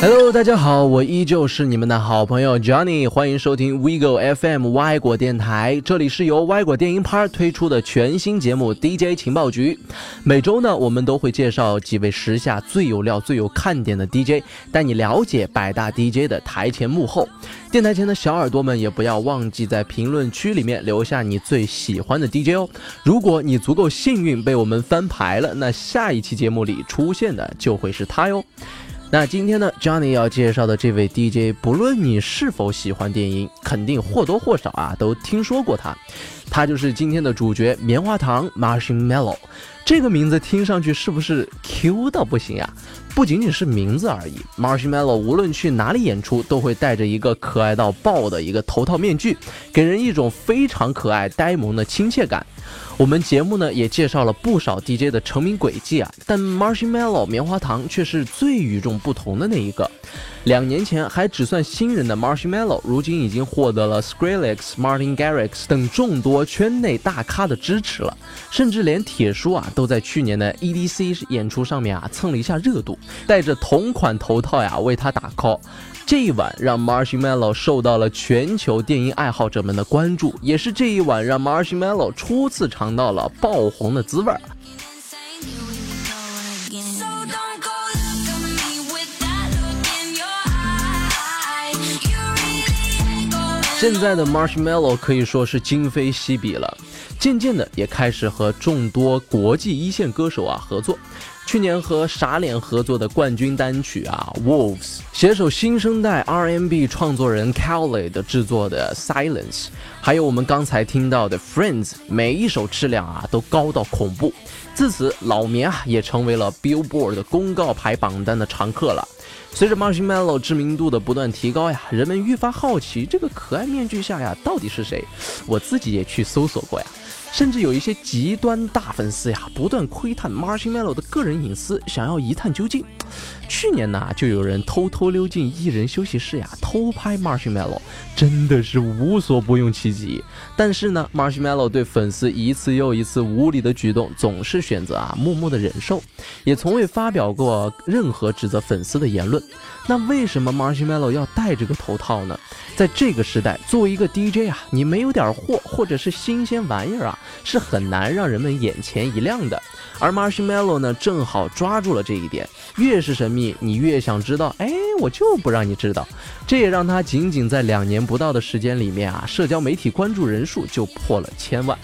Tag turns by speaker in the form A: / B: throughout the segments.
A: Hello，大家好，我依旧是你们的好朋友 Johnny，欢迎收听 WeGo FM 歪果电台，这里是由歪果电音趴推出的全新节目 DJ 情报局。每周呢，我们都会介绍几位时下最有料、最有看点的 DJ，带你了解百大 DJ 的台前幕后。电台前的小耳朵们也不要忘记在评论区里面留下你最喜欢的 DJ 哦。如果你足够幸运被我们翻牌了，那下一期节目里出现的就会是他哟。那今天呢，Johnny 要介绍的这位 DJ，不论你是否喜欢电音，肯定或多或少啊都听说过他。他就是今天的主角——棉花糖 Marshmallow。这个名字听上去是不是 Q 到不行呀？不仅仅是名字而已，Marshmallow 无论去哪里演出，都会戴着一个可爱到爆的一个头套面具，给人一种非常可爱、呆萌的亲切感。我们节目呢也介绍了不少 DJ 的成名轨迹啊，但 Marshmallow 棉花糖却是最与众不同的那一个。两年前还只算新人的 Marshmallow，如今已经获得了 Skrillex、Martin Garrix 等众多圈内大咖的支持了，甚至连铁叔啊都在去年的 EDC 演出上面啊蹭了一下热度，戴着同款头套呀为他打 call。这一晚让 Marshmallow 受到了全球电音爱好者们的关注，也是这一晚让 Marshmallow 初次尝到了爆红的滋味儿。现在的 Marshmallow 可以说是今非昔比了，渐渐的也开始和众多国际一线歌手啊合作。去年和傻脸合作的冠军单曲啊，Wolves，携手新生代 R&B 创作人 Kelly 的制作的 Silence，还有我们刚才听到的 Friends，每一首质量啊都高到恐怖。自此，老棉啊也成为了 Billboard 的公告牌榜单的常客了。随着 Marshmallow 知名度的不断提高呀，人们愈发好奇这个可爱面具下呀到底是谁。我自己也去搜索过呀。甚至有一些极端大粉丝呀，不断窥探 Marshmallow 的个人隐私，想要一探究竟。去年呢，就有人偷偷溜进艺人休息室呀，偷拍 Marshmallow，真的是无所不用其极。但是呢，Marshmallow 对粉丝一次又一次无理的举动，总是选择啊默默的忍受，也从未发表过任何指责粉丝的言论。那为什么 Marshmallow 要戴这个头套呢？在这个时代，作为一个 DJ 啊，你没有点货或者是新鲜玩意儿啊，是很难让人们眼前一亮的。而 Marshmallow 呢，正好抓住了这一点，越是神秘，你越想知道。哎，我就不让你知道。这也让他仅仅在两年不到的时间里面啊，社交媒体关注人数就破了千万。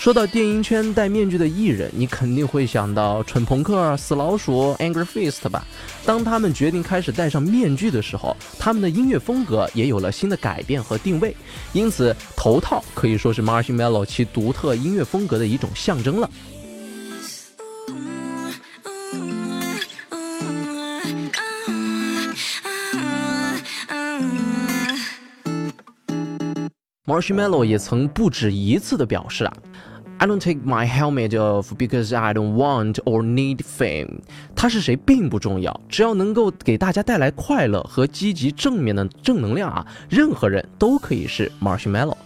A: 说到电音圈戴面具的艺人，你肯定会想到蠢朋克、死老鼠、Angry Fist 吧？当他们决定开始戴上面具的时候，他们的音乐风格也有了新的改变和定位。因此，头套可以说是 Marshmallow 其独特音乐风格的一种象征了。Marshmallow 也曾不止一次的表示啊。I don't take my helmet off because I don't want or need fame。他是谁并不重要，只要能够给大家带来快乐和积极正面的正能量啊，任何人都可以是 Marshmallow。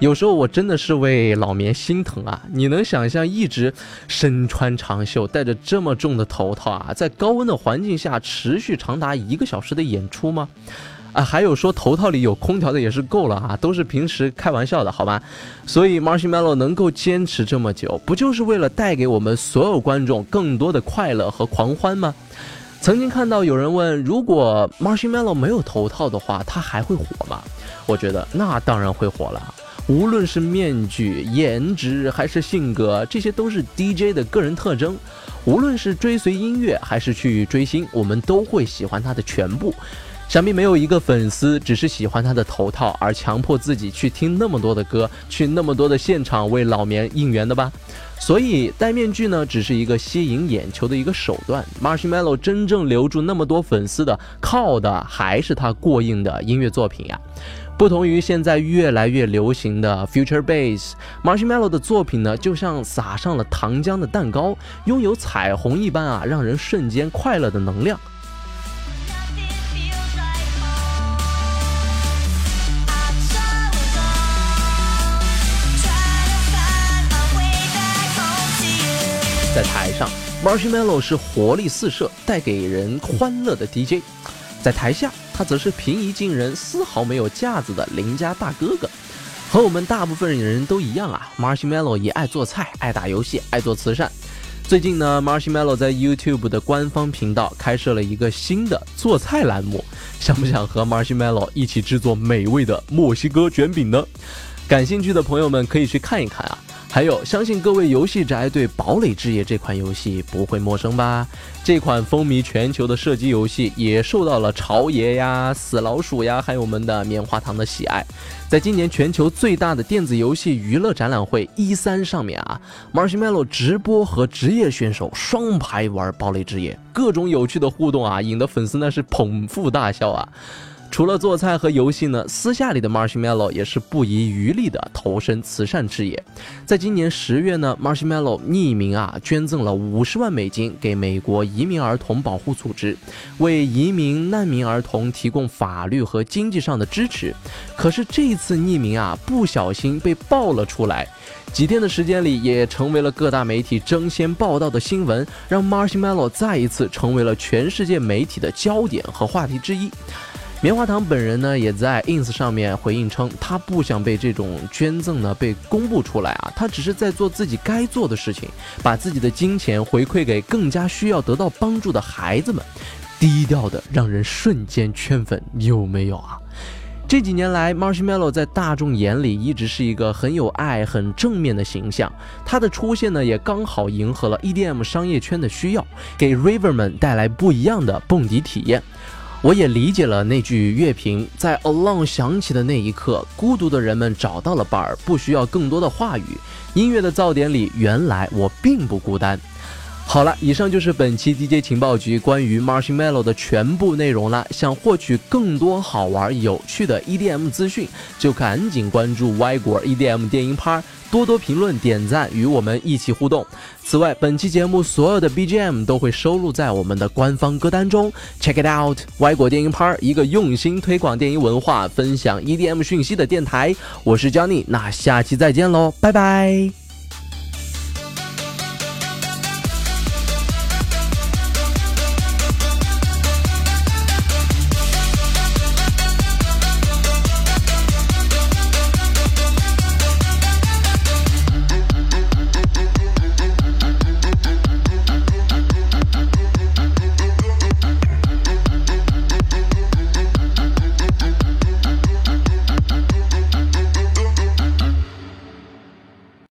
A: 有时候我真的是为老棉心疼啊！你能想象一直身穿长袖，戴着这么重的头套啊，在高温的环境下持续长达一个小时的演出吗？啊，还有说头套里有空调的也是够了啊，都是平时开玩笑的，好吧？所以 Marshmallow 能够坚持这么久，不就是为了带给我们所有观众更多的快乐和狂欢吗？曾经看到有人问，如果 Marshmallow 没有头套的话，他还会火吗？我觉得那当然会火了。无论是面具、颜值还是性格，这些都是 DJ 的个人特征。无论是追随音乐还是去追星，我们都会喜欢他的全部。想必没有一个粉丝只是喜欢他的头套而强迫自己去听那么多的歌，去那么多的现场为老棉应援的吧。所以戴面具呢，只是一个吸引眼球的一个手段。Marshmallow 真正留住那么多粉丝的，靠的还是他过硬的音乐作品呀。不同于现在越来越流行的 Future Bass，Marshmallow 的作品呢，就像撒上了糖浆的蛋糕，拥有彩虹一般啊，让人瞬间快乐的能量。在台上，Marshmallow 是活力四射、带给人欢乐的 DJ。在台下，他则是平易近人、丝毫没有架子的邻家大哥哥。和我们大部分人都一样啊，Marshmallow 也爱做菜、爱打游戏、爱做慈善。最近呢，Marshmallow 在 YouTube 的官方频道开设了一个新的做菜栏目，想不想和 Marshmallow 一起制作美味的墨西哥卷饼呢？感兴趣的朋友们可以去看一看啊。还有，相信各位游戏宅对《堡垒之夜》这款游戏不会陌生吧？这款风靡全球的射击游戏也受到了潮爷呀、死老鼠呀，还有我们的棉花糖的喜爱。在今年全球最大的电子游戏娱乐展览会 E3 上面啊，Marshmallow 直播和职业选手双排玩《堡垒之夜》，各种有趣的互动啊，引得粉丝那是捧腹大笑啊。除了做菜和游戏呢，私下里的 Marshmallow 也是不遗余力的投身慈善事业。在今年十月呢，Marshmallow 匿名啊捐赠了五十万美金给美国移民儿童保护组织，为移民难民儿童提供法律和经济上的支持。可是这次匿名啊不小心被爆了出来，几天的时间里也成为了各大媒体争先报道的新闻，让 Marshmallow 再一次成为了全世界媒体的焦点和话题之一。棉花糖本人呢，也在 ins 上面回应称，他不想被这种捐赠呢被公布出来啊，他只是在做自己该做的事情，把自己的金钱回馈给更加需要得到帮助的孩子们，低调的让人瞬间圈粉，有没有啊？这几年来，Marshmallow 在大众眼里一直是一个很有爱、很正面的形象，他的出现呢，也刚好迎合了 EDM 商业圈的需要，给 River 们带来不一样的蹦迪体验。我也理解了那句乐评，在 Alone 响起的那一刻，孤独的人们找到了伴儿，不需要更多的话语。音乐的噪点里，原来我并不孤单。好了，以上就是本期 DJ 情报局关于 Marshmallow 的全部内容了。想获取更多好玩有趣的 EDM 资讯，就赶紧关注歪果 EDM 电音趴，多多评论点赞，与我们一起互动。此外，本期节目所有的 BGM 都会收录在我们的官方歌单中，Check it out！歪果电音趴，一个用心推广电音文化、分享 EDM 讯息的电台。我是 Johnny，那下期再见喽，拜拜。